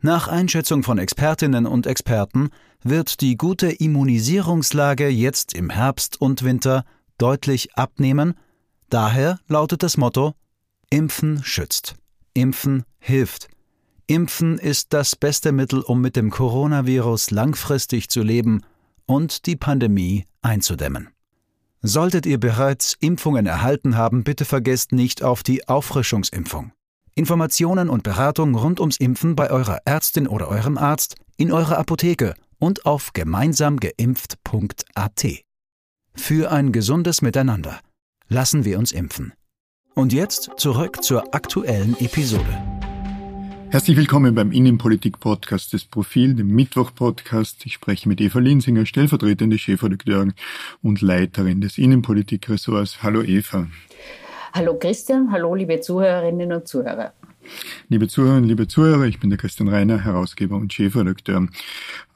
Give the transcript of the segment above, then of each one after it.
Nach Einschätzung von Expertinnen und Experten wird die gute Immunisierungslage jetzt im Herbst und Winter deutlich abnehmen. Daher lautet das Motto Impfen schützt. Impfen hilft. Impfen ist das beste Mittel, um mit dem Coronavirus langfristig zu leben und die Pandemie einzudämmen. Solltet ihr bereits Impfungen erhalten haben, bitte vergesst nicht auf die Auffrischungsimpfung. Informationen und Beratung rund ums Impfen bei eurer Ärztin oder eurem Arzt, in eurer Apotheke und auf gemeinsamgeimpft.at. Für ein gesundes Miteinander. Lassen wir uns impfen. Und jetzt zurück zur aktuellen Episode. Herzlich willkommen beim Innenpolitik-Podcast des Profil, dem Mittwoch-Podcast. Ich spreche mit Eva Linsinger, stellvertretende Chefredakteurin und Leiterin des Innenpolitik-Ressorts. Hallo Eva. Hallo Christian, hallo liebe Zuhörerinnen und Zuhörer. Liebe Zuhörerinnen, liebe Zuhörer, ich bin der Christian Reiner, Herausgeber und Chefredakteur.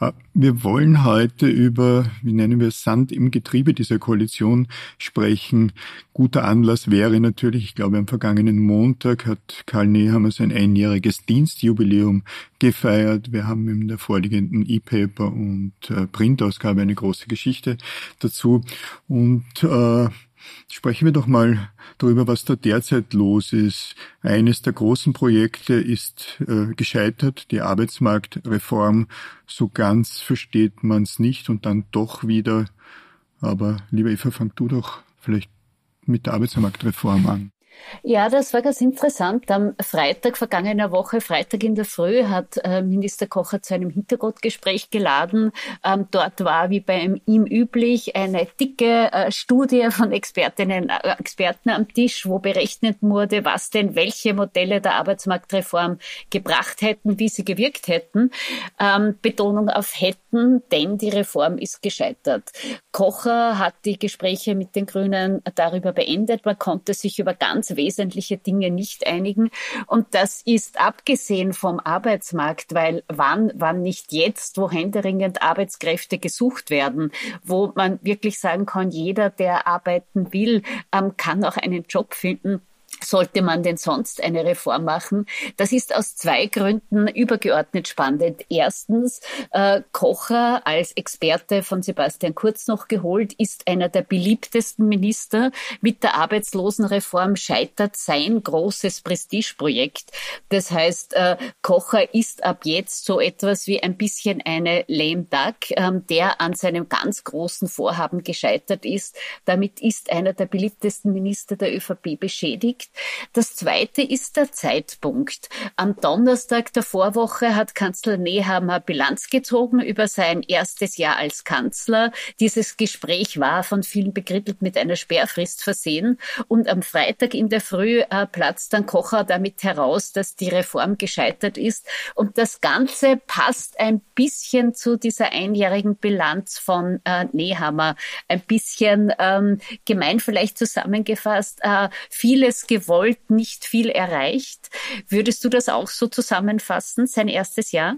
Äh, wir wollen heute über, wie nennen wir es, Sand im Getriebe dieser Koalition sprechen. Guter Anlass wäre natürlich, ich glaube, am vergangenen Montag hat Karl Nehammer sein einjähriges Dienstjubiläum gefeiert. Wir haben in der vorliegenden E-Paper und äh, Printausgabe eine große Geschichte dazu. Und äh, Sprechen wir doch mal darüber, was da derzeit los ist. Eines der großen Projekte ist äh, gescheitert, die Arbeitsmarktreform. So ganz versteht man es nicht und dann doch wieder. Aber lieber Eva, fang du doch vielleicht mit der Arbeitsmarktreform an. Ja, das war ganz interessant. Am Freitag vergangener Woche, Freitag in der Früh, hat äh, Minister Kocher zu einem Hintergrundgespräch geladen. Ähm, dort war, wie bei ihm üblich, eine dicke äh, Studie von Expertinnen, äh, Experten am Tisch, wo berechnet wurde, was denn welche Modelle der Arbeitsmarktreform gebracht hätten, wie sie gewirkt hätten. Ähm, Betonung auf hätten, denn die Reform ist gescheitert. Kocher hat die Gespräche mit den Grünen darüber beendet. Man konnte sich über ganz wesentliche Dinge nicht einigen. Und das ist abgesehen vom Arbeitsmarkt, weil wann, wann nicht jetzt, wo händeringend Arbeitskräfte gesucht werden, wo man wirklich sagen kann, jeder, der arbeiten will, ähm, kann auch einen Job finden sollte man denn sonst eine Reform machen? Das ist aus zwei Gründen übergeordnet spannend. Erstens, äh, Kocher als Experte von Sebastian Kurz noch geholt, ist einer der beliebtesten Minister. Mit der Arbeitslosenreform scheitert sein großes Prestigeprojekt. Das heißt, äh, Kocher ist ab jetzt so etwas wie ein bisschen eine lame duck, äh, der an seinem ganz großen Vorhaben gescheitert ist. Damit ist einer der beliebtesten Minister der ÖVP beschädigt. Das zweite ist der Zeitpunkt. Am Donnerstag der Vorwoche hat Kanzler Nehammer Bilanz gezogen über sein erstes Jahr als Kanzler. Dieses Gespräch war von vielen bekrittelt mit einer Sperrfrist versehen. Und am Freitag in der Früh äh, platzt dann Kocher damit heraus, dass die Reform gescheitert ist. Und das Ganze passt ein bisschen zu dieser einjährigen Bilanz von äh, Nehammer. Ein bisschen ähm, gemein vielleicht zusammengefasst. Äh, vieles gewollt, nicht viel erreicht. Würdest du das auch so zusammenfassen, sein erstes Jahr?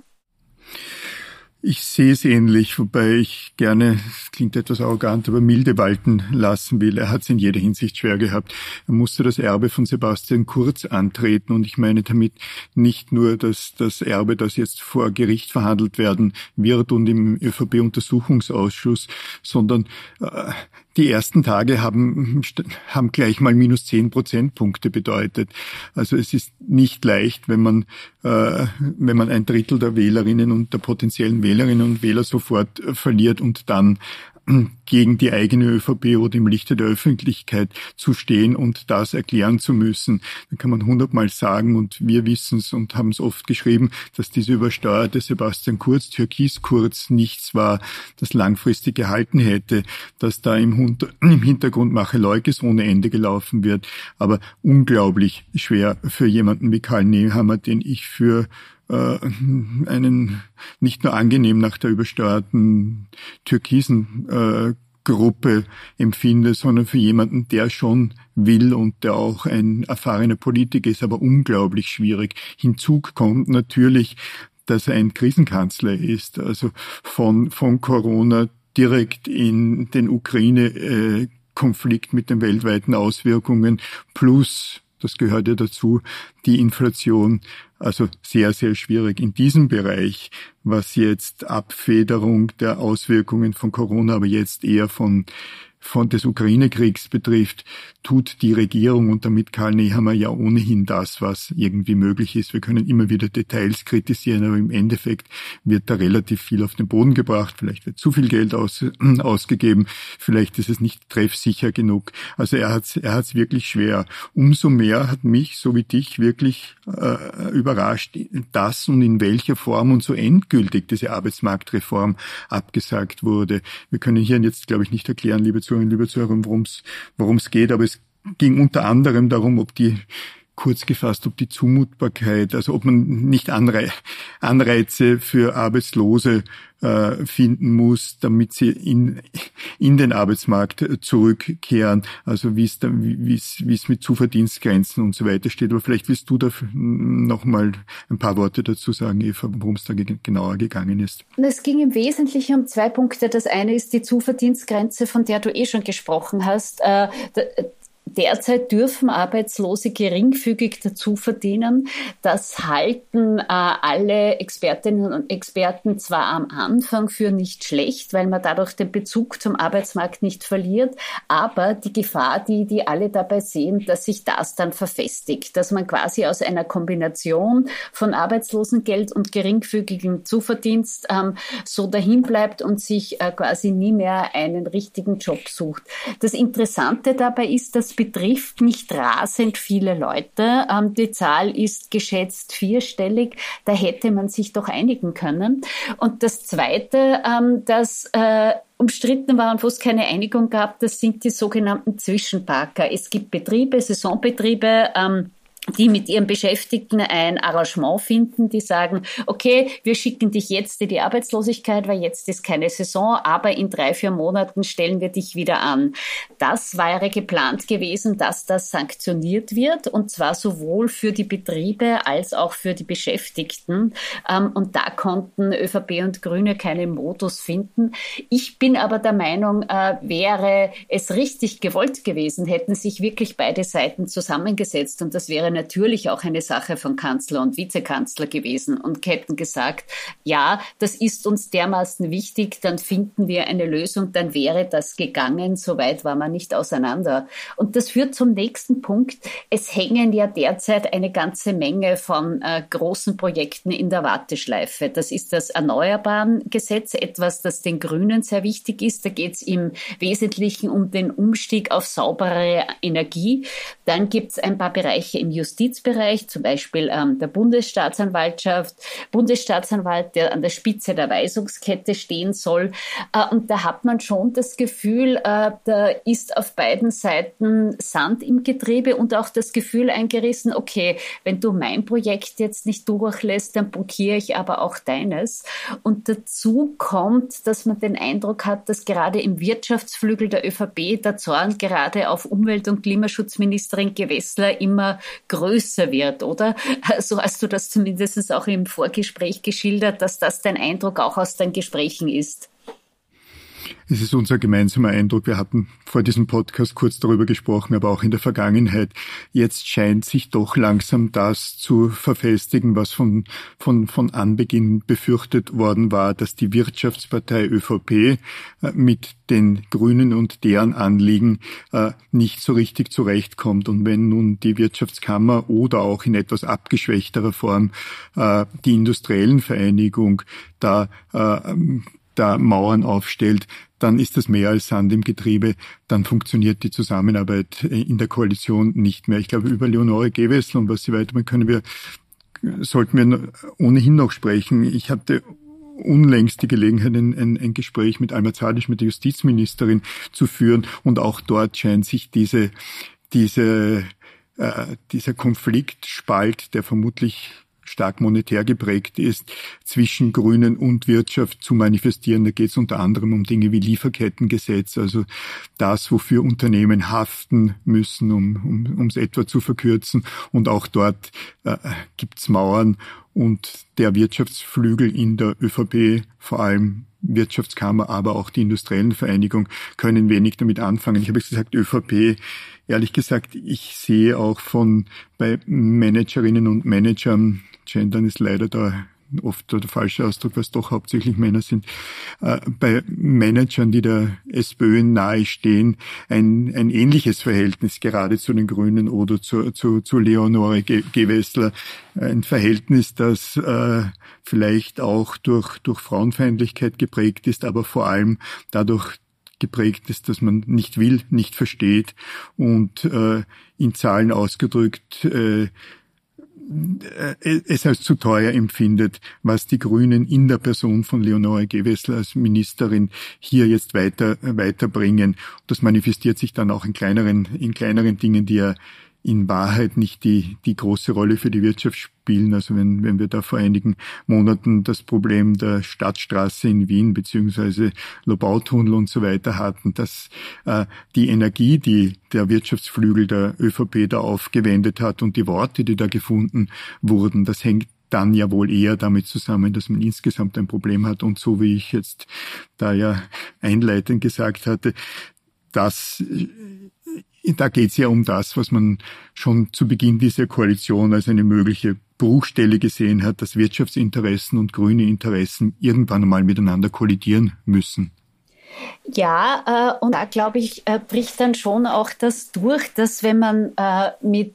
Ich sehe es ähnlich, wobei ich gerne, klingt etwas arrogant, aber milde walten lassen will. Er hat es in jeder Hinsicht schwer gehabt. Er musste das Erbe von Sebastian Kurz antreten und ich meine damit nicht nur, dass das Erbe, das jetzt vor Gericht verhandelt werden wird und im ÖVP-Untersuchungsausschuss, sondern äh, die ersten Tage haben, haben gleich mal minus zehn Prozentpunkte bedeutet. Also es ist nicht leicht, wenn man, wenn man ein Drittel der Wählerinnen und der potenziellen Wählerinnen und Wähler sofort äh, verliert und dann gegen die eigene ÖVP oder im Lichte der Öffentlichkeit zu stehen und das erklären zu müssen. Da kann man hundertmal sagen und wir wissen es und haben es oft geschrieben, dass diese übersteuerte Sebastian Kurz, Türkis Kurz, nichts war, das langfristig gehalten hätte, dass da im, Hintergrund Macheleukes ohne Ende gelaufen wird, aber unglaublich schwer für jemanden wie Karl Nehammer, den ich für einen nicht nur angenehm nach der übersteuerten türkisen äh, Gruppe empfinde, sondern für jemanden, der schon will und der auch ein erfahrener Politiker ist, aber unglaublich schwierig. Hinzu kommt natürlich, dass er ein Krisenkanzler ist, also von, von Corona direkt in den Ukraine-Konflikt mit den weltweiten Auswirkungen plus das gehört ja dazu, die Inflation. Also sehr, sehr schwierig in diesem Bereich, was jetzt Abfederung der Auswirkungen von Corona, aber jetzt eher von von des Ukraine-Kriegs betrifft, tut die Regierung und damit Karl Nehammer ja ohnehin das, was irgendwie möglich ist. Wir können immer wieder Details kritisieren, aber im Endeffekt wird da relativ viel auf den Boden gebracht. Vielleicht wird zu viel Geld aus, ausgegeben. Vielleicht ist es nicht treffsicher genug. Also er hat es er hat's wirklich schwer. Umso mehr hat mich, so wie dich, wirklich äh, überrascht, dass und in welcher Form und so endgültig diese Arbeitsmarktreform abgesagt wurde. Wir können hier jetzt, glaube ich, nicht erklären, liebe Zuhörer, Zuhörerinnen, liebe Zuhörer, worum es geht, aber es ging unter anderem darum, ob die kurz gefasst, ob die Zumutbarkeit, also ob man nicht Anreize für Arbeitslose äh, finden muss, damit sie in, in den Arbeitsmarkt zurückkehren, also wie es wie es, wie es mit Zuverdienstgrenzen und so weiter steht. Aber vielleicht willst du da noch mal ein paar Worte dazu sagen, Eva, worum es da genauer gegangen ist. Es ging im Wesentlichen um zwei Punkte. Das eine ist die Zuverdienstgrenze, von der du eh schon gesprochen hast. Derzeit dürfen Arbeitslose geringfügig dazu verdienen. Das halten äh, alle Expertinnen und Experten zwar am Anfang für nicht schlecht, weil man dadurch den Bezug zum Arbeitsmarkt nicht verliert, aber die Gefahr, die die alle dabei sehen, dass sich das dann verfestigt, dass man quasi aus einer Kombination von Arbeitslosengeld und geringfügigem Zuverdienst ähm, so dahin bleibt und sich äh, quasi nie mehr einen richtigen Job sucht. Das Interessante dabei ist, dass betrifft nicht rasend viele Leute. Ähm, die Zahl ist geschätzt vierstellig. Da hätte man sich doch einigen können. Und das Zweite, ähm, das äh, umstritten war und wo es keine Einigung gab, das sind die sogenannten Zwischenparker. Es gibt Betriebe, Saisonbetriebe, ähm, die mit ihren Beschäftigten ein Arrangement finden, die sagen, okay, wir schicken dich jetzt in die Arbeitslosigkeit, weil jetzt ist keine Saison, aber in drei, vier Monaten stellen wir dich wieder an. Das wäre geplant gewesen, dass das sanktioniert wird und zwar sowohl für die Betriebe als auch für die Beschäftigten. Ähm, und da konnten ÖVP und Grüne keinen Modus finden. Ich bin aber der Meinung, äh, wäre es richtig gewollt gewesen, hätten sich wirklich beide Seiten zusammengesetzt und das wäre natürlich auch eine Sache von Kanzler und Vizekanzler gewesen und hätten gesagt, ja, das ist uns dermaßen wichtig, dann finden wir eine Lösung, dann wäre das gegangen. Soweit war man nicht auseinander. Und das führt zum nächsten Punkt. Es hängen ja derzeit eine ganze Menge von äh, großen Projekten in der Warteschleife. Das ist das Erneuerbaren-Gesetz, etwas, das den Grünen sehr wichtig ist. Da geht es im Wesentlichen um den Umstieg auf saubere Energie. Dann gibt es ein paar Bereiche im Justizbereich, zum Beispiel ähm, der Bundesstaatsanwaltschaft, Bundesstaatsanwalt, der an der Spitze der Weisungskette stehen soll. Äh, und da hat man schon das Gefühl, äh, da ist auf beiden Seiten Sand im Getriebe und auch das Gefühl eingerissen, okay, wenn du mein Projekt jetzt nicht durchlässt, dann blockiere ich aber auch deines. Und dazu kommt, dass man den Eindruck hat, dass gerade im Wirtschaftsflügel der ÖVP der Zorn gerade auf Umwelt- und Klimaschutzministerin Gewessler immer größer wird, oder? So hast du das zumindest auch im Vorgespräch geschildert, dass das dein Eindruck auch aus deinen Gesprächen ist. Es ist unser gemeinsamer Eindruck. Wir hatten vor diesem Podcast kurz darüber gesprochen, aber auch in der Vergangenheit. Jetzt scheint sich doch langsam das zu verfestigen, was von, von, von Anbeginn befürchtet worden war, dass die Wirtschaftspartei ÖVP äh, mit den Grünen und deren Anliegen äh, nicht so richtig zurechtkommt. Und wenn nun die Wirtschaftskammer oder auch in etwas abgeschwächterer Form äh, die industriellen Vereinigung da da Mauern aufstellt, dann ist das mehr als Sand im Getriebe, dann funktioniert die Zusammenarbeit in der Koalition nicht mehr. Ich glaube, über Leonore Gewessel und was sie weitermachen, können wir, sollten wir ohnehin noch sprechen. Ich hatte unlängst die Gelegenheit, ein, ein, ein Gespräch mit Alma Zadisch, mit der Justizministerin zu führen und auch dort scheint sich diese, diese, äh, dieser Konfliktspalt, der vermutlich stark monetär geprägt ist, zwischen Grünen und Wirtschaft zu manifestieren. Da geht es unter anderem um Dinge wie Lieferkettengesetz, also das, wofür Unternehmen haften müssen, um um es etwa zu verkürzen. Und auch dort äh, gibt's Mauern und der Wirtschaftsflügel in der ÖVP, vor allem Wirtschaftskammer, aber auch die industriellen Vereinigung können wenig damit anfangen. Ich habe gesagt, ÖVP, ehrlich gesagt, ich sehe auch von bei Managerinnen und Managern, Gendern ist leider da oft der falsche Ausdruck, weil es doch hauptsächlich Männer sind, äh, bei Managern, die der SPÖ nahe stehen, ein, ein ähnliches Verhältnis gerade zu den Grünen oder zu, zu, zu Leonore Gewessler. Ein Verhältnis, das äh, vielleicht auch durch, durch Frauenfeindlichkeit geprägt ist, aber vor allem dadurch geprägt ist, dass man nicht will, nicht versteht und äh, in Zahlen ausgedrückt äh, es als zu teuer empfindet, was die Grünen in der Person von Leonore Gewessler als Ministerin hier jetzt weiter, weiterbringen. Das manifestiert sich dann auch in kleineren, in kleineren Dingen, die ja in Wahrheit nicht die, die große Rolle für die Wirtschaft spielen. Also wenn, wenn wir da vor einigen Monaten das Problem der Stadtstraße in Wien beziehungsweise Lobautunnel und so weiter hatten, dass äh, die Energie, die der Wirtschaftsflügel der ÖVP da aufgewendet hat und die Worte, die da gefunden wurden, das hängt dann ja wohl eher damit zusammen, dass man insgesamt ein Problem hat. Und so wie ich jetzt da ja einleitend gesagt hatte, das da geht es ja um das, was man schon zu Beginn dieser Koalition als eine mögliche Bruchstelle gesehen hat, dass Wirtschaftsinteressen und grüne Interessen irgendwann einmal miteinander kollidieren müssen. Ja, äh, und da glaube ich, äh, bricht dann schon auch das durch, dass wenn man äh, mit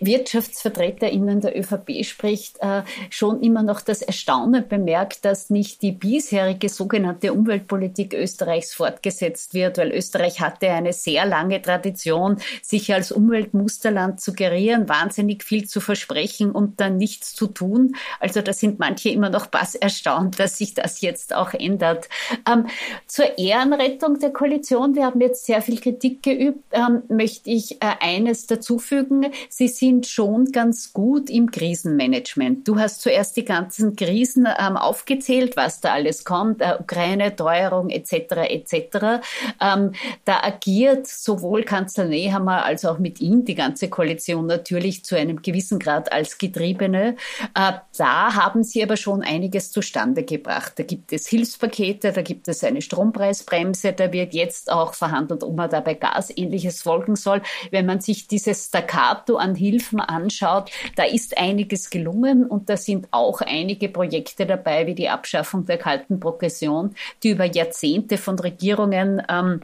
WirtschaftsvertreterInnen der ÖVP spricht, äh, schon immer noch das Erstaunen bemerkt, dass nicht die bisherige sogenannte Umweltpolitik Österreichs fortgesetzt wird, weil Österreich hatte eine sehr lange Tradition, sich als Umweltmusterland zu gerieren, wahnsinnig viel zu versprechen und dann nichts zu tun. Also da sind manche immer noch bass erstaunt, dass sich das jetzt auch ändert. Ähm, zur Ehrenrettung der Koalition, wir haben jetzt sehr viel Kritik geübt, ähm, möchte ich äh, eines dazufügen. Sie sind sind schon ganz gut im Krisenmanagement. Du hast zuerst die ganzen Krisen ähm, aufgezählt, was da alles kommt, äh, Ukraine, Teuerung etc. etc. Ähm, da agiert sowohl Kanzler Nehammer als auch mit ihm die ganze Koalition natürlich zu einem gewissen Grad als Getriebene. Äh, da haben sie aber schon einiges zustande gebracht. Da gibt es Hilfspakete, da gibt es eine Strompreisbremse, da wird jetzt auch verhandelt, ob man dabei Gasähnliches folgen soll. Wenn man sich dieses Staccato an Hilfe Hilfen anschaut, da ist einiges gelungen und da sind auch einige Projekte dabei, wie die Abschaffung der kalten Progression, die über Jahrzehnte von Regierungen ähm,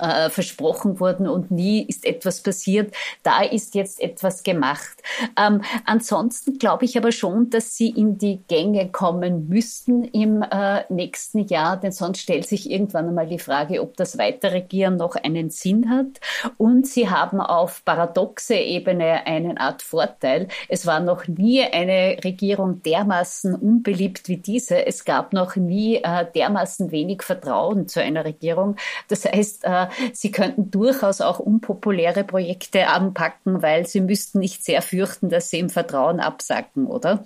äh, versprochen wurden und nie ist etwas passiert. Da ist jetzt etwas gemacht. Ähm, ansonsten glaube ich aber schon, dass sie in die Gänge kommen müssten im äh, nächsten Jahr, denn sonst stellt sich irgendwann einmal die Frage, ob das Weiterregieren noch einen Sinn hat. Und sie haben auf paradoxe Ebene eine Art Vorteil. Es war noch nie eine Regierung dermaßen unbeliebt wie diese. Es gab noch nie äh, dermaßen wenig Vertrauen zu einer Regierung. Das heißt, äh, sie könnten durchaus auch unpopuläre Projekte anpacken, weil sie müssten nicht sehr fürchten, dass sie im Vertrauen absacken, oder?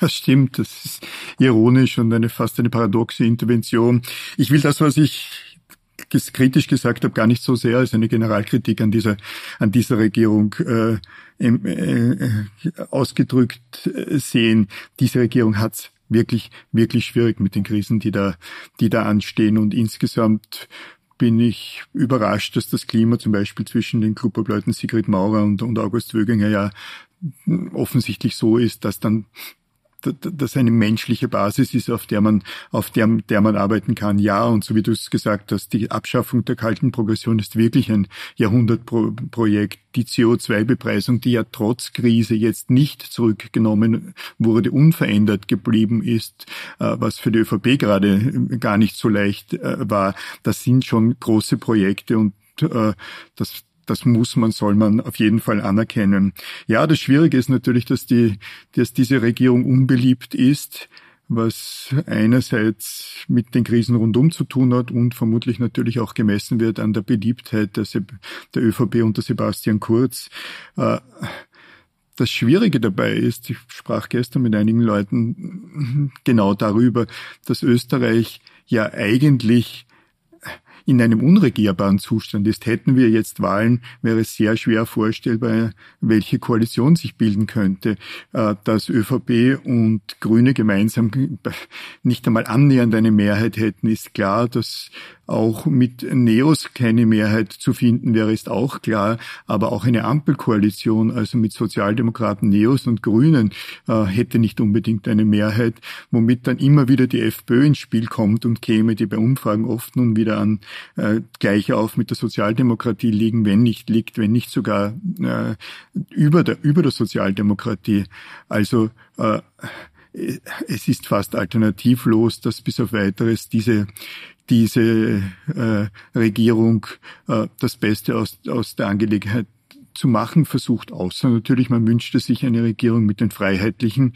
Das stimmt, das ist ironisch und eine fast eine paradoxe Intervention. Ich will das, was ich kritisch gesagt habe, gar nicht so sehr als eine Generalkritik an dieser an dieser Regierung äh, äh, ausgedrückt äh, sehen. Diese Regierung hat wirklich wirklich schwierig mit den Krisen, die da die da anstehen und insgesamt bin ich überrascht, dass das Klima zum Beispiel zwischen den Clubobleuten Sigrid Maurer und, und August Wöginger ja offensichtlich so ist, dass dann das eine menschliche Basis ist, auf der man, auf der, der man arbeiten kann. Ja, und so wie du es gesagt hast, die Abschaffung der kalten Progression ist wirklich ein Jahrhundertprojekt. Die CO2-Bepreisung, die ja trotz Krise jetzt nicht zurückgenommen wurde, unverändert geblieben ist, äh, was für die ÖVP gerade gar nicht so leicht äh, war. Das sind schon große Projekte und äh, das, das muss man, soll man auf jeden Fall anerkennen. Ja, das Schwierige ist natürlich, dass die, dass diese Regierung unbeliebt ist, was einerseits mit den Krisen rundum zu tun hat und vermutlich natürlich auch gemessen wird an der Beliebtheit der, der ÖVP unter Sebastian Kurz. Äh, das Schwierige dabei ist, ich sprach gestern mit einigen Leuten genau darüber, dass Österreich ja eigentlich in einem unregierbaren Zustand ist. Hätten wir jetzt Wahlen, wäre es sehr schwer vorstellbar, welche Koalition sich bilden könnte. Äh, dass ÖVP und Grüne gemeinsam nicht einmal annähernd eine Mehrheit hätten, ist klar. Dass auch mit Neos keine Mehrheit zu finden wäre, ist auch klar. Aber auch eine Ampelkoalition, also mit Sozialdemokraten, Neos und Grünen, äh, hätte nicht unbedingt eine Mehrheit, womit dann immer wieder die FPÖ ins Spiel kommt und käme, die bei Umfragen oft nun wieder an äh, gleich auf mit der Sozialdemokratie liegen, wenn nicht liegt, wenn nicht sogar äh, über der über der Sozialdemokratie. Also äh, es ist fast alternativlos, dass bis auf weiteres diese diese äh, Regierung äh, das Beste aus, aus der Angelegenheit zu machen versucht, außer natürlich, man wünschte sich eine Regierung mit den Freiheitlichen.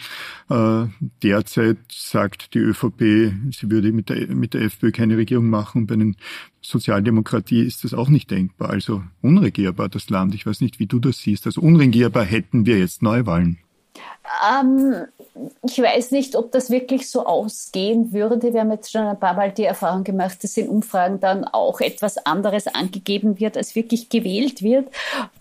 Äh, derzeit sagt die ÖVP, sie würde mit der, mit der FPÖ keine Regierung machen. Bei den Sozialdemokratie ist das auch nicht denkbar. Also unregierbar das Land. Ich weiß nicht, wie du das siehst. Also unregierbar hätten wir jetzt Neuwahlen. Ähm, ich weiß nicht, ob das wirklich so ausgehen würde. Wir haben jetzt schon ein paar Mal die Erfahrung gemacht, dass in Umfragen dann auch etwas anderes angegeben wird, als wirklich gewählt wird.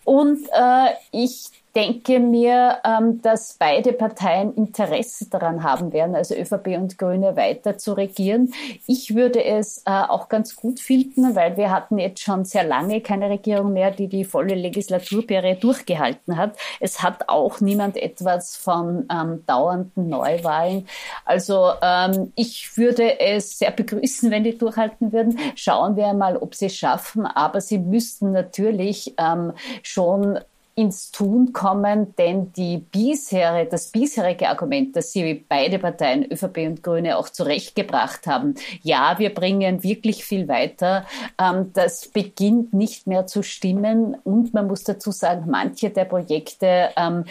Und äh, ich denke mir, ähm, dass beide Parteien Interesse daran haben werden, also ÖVP und Grüne weiter zu regieren. Ich würde es äh, auch ganz gut finden, weil wir hatten jetzt schon sehr lange keine Regierung mehr, die die volle Legislaturperiode durchgehalten hat. Es hat auch niemand etwas von ähm, dauernden Neuwahlen. Also ähm, ich würde es sehr begrüßen, wenn die durchhalten würden. Schauen wir mal, ob sie es schaffen. Aber sie müssten natürlich ähm, schon ins Tun kommen, denn die bisherige, das bisherige Argument, das Sie beide Parteien, ÖVP und Grüne, auch zurechtgebracht haben, ja, wir bringen wirklich viel weiter, ähm, das beginnt nicht mehr zu stimmen und man muss dazu sagen, manche der Projekte ähm,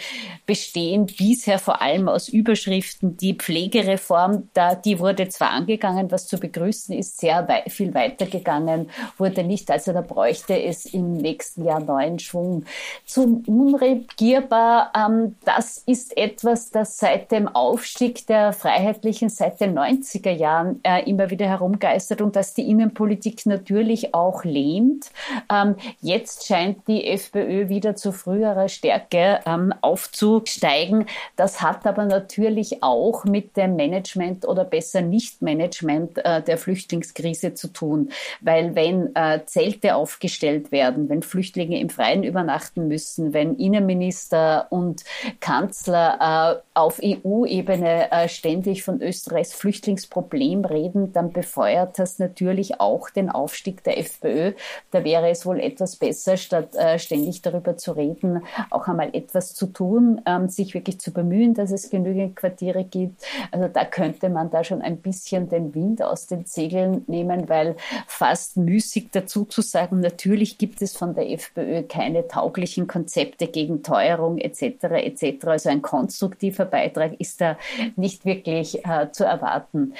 bestehen bisher vor allem aus Überschriften. Die Pflegereform, da, die wurde zwar angegangen, was zu begrüßen ist, sehr viel weitergegangen, wurde nicht, also da bräuchte es im nächsten Jahr neuen Schwung. Zum unregierbar. Ähm, das ist etwas, das seit dem Aufstieg der Freiheitlichen seit den 90er Jahren äh, immer wieder herumgeistert und dass die Innenpolitik natürlich auch lähmt. Ähm, jetzt scheint die FPÖ wieder zu früherer Stärke ähm, aufzusteigen. Das hat aber natürlich auch mit dem Management oder besser Nicht-Management äh, der Flüchtlingskrise zu tun. Weil wenn äh, Zelte aufgestellt werden, wenn Flüchtlinge im Freien übernachten müssen, wenn Innenminister und Kanzler äh, auf EU-Ebene äh, ständig von Österreichs Flüchtlingsproblem reden, dann befeuert das natürlich auch den Aufstieg der FPÖ. Da wäre es wohl etwas besser, statt äh, ständig darüber zu reden, auch einmal etwas zu tun, ähm, sich wirklich zu bemühen, dass es genügend Quartiere gibt. Also da könnte man da schon ein bisschen den Wind aus den Segeln nehmen, weil fast müßig dazu zu sagen, natürlich gibt es von der FPÖ keine tauglichen Konzepte Konzepte gegen Teuerung etc. etc. Also ein konstruktiver Beitrag ist da nicht wirklich äh, zu erwarten.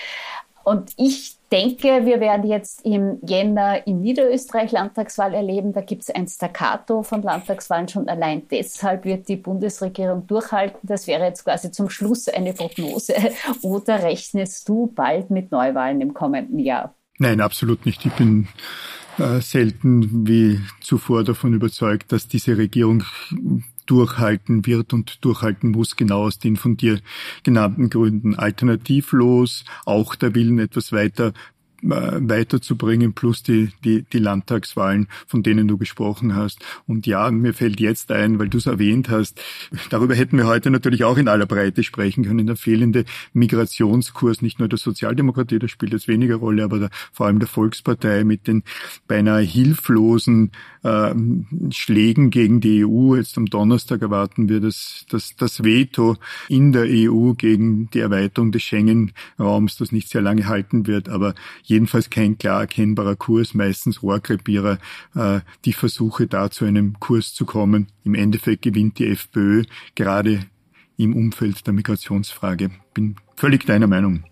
Und ich denke, wir werden jetzt im Jänner in Niederösterreich Landtagswahl erleben. Da gibt es ein Staccato von Landtagswahlen. Schon allein deshalb wird die Bundesregierung durchhalten. Das wäre jetzt quasi zum Schluss eine Prognose. Oder rechnest du bald mit Neuwahlen im kommenden Jahr? Nein, absolut nicht. Ich bin selten wie zuvor davon überzeugt, dass diese Regierung durchhalten wird und durchhalten muss, genau aus den von dir genannten Gründen. Alternativlos, auch der Willen, etwas weiter äh, weiterzubringen, plus die, die, die Landtagswahlen, von denen du gesprochen hast. Und ja, mir fällt jetzt ein, weil du es erwähnt hast, darüber hätten wir heute natürlich auch in aller Breite sprechen können, der fehlende Migrationskurs, nicht nur der Sozialdemokratie, das spielt jetzt weniger Rolle, aber der, vor allem der Volkspartei mit den beinahe hilflosen äh, Schlägen gegen die EU. Jetzt am Donnerstag erwarten wir das, das, das Veto in der EU gegen die Erweiterung des Schengen-Raums, das nicht sehr lange halten wird, aber jedenfalls kein klar erkennbarer Kurs, meistens Rohrkrepierer, äh, die Versuche da zu einem Kurs zu kommen. Im Endeffekt gewinnt die FPÖ gerade im Umfeld der Migrationsfrage. Bin völlig deiner Meinung.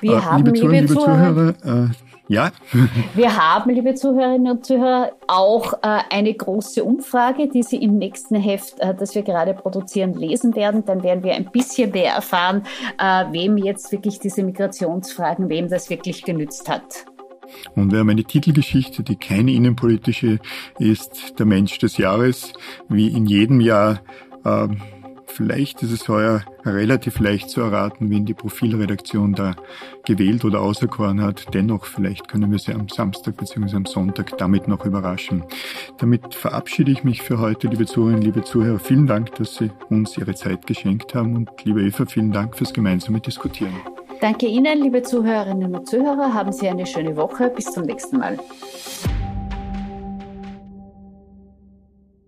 Wir äh, haben, liebe Zuhörer, liebe Zuhörer äh, Ja. Wir haben, liebe Zuhörerinnen und Zuhörer, auch äh, eine große Umfrage, die Sie im nächsten Heft, äh, das wir gerade produzieren, lesen werden. Dann werden wir ein bisschen mehr erfahren, äh, wem jetzt wirklich diese Migrationsfragen, wem das wirklich genützt hat. Und wir haben eine Titelgeschichte, die keine innenpolitische ist, der Mensch des Jahres, wie in jedem Jahr. Äh, Vielleicht ist es heuer relativ leicht zu erraten, wen die Profilredaktion da gewählt oder auserkoren hat. Dennoch, vielleicht können wir sie am Samstag bzw. am Sonntag damit noch überraschen. Damit verabschiede ich mich für heute, liebe Zuhörerinnen, liebe Zuhörer. Vielen Dank, dass Sie uns Ihre Zeit geschenkt haben und liebe Eva, vielen Dank fürs gemeinsame Diskutieren. Danke Ihnen, liebe Zuhörerinnen und Zuhörer. Haben Sie eine schöne Woche. Bis zum nächsten Mal.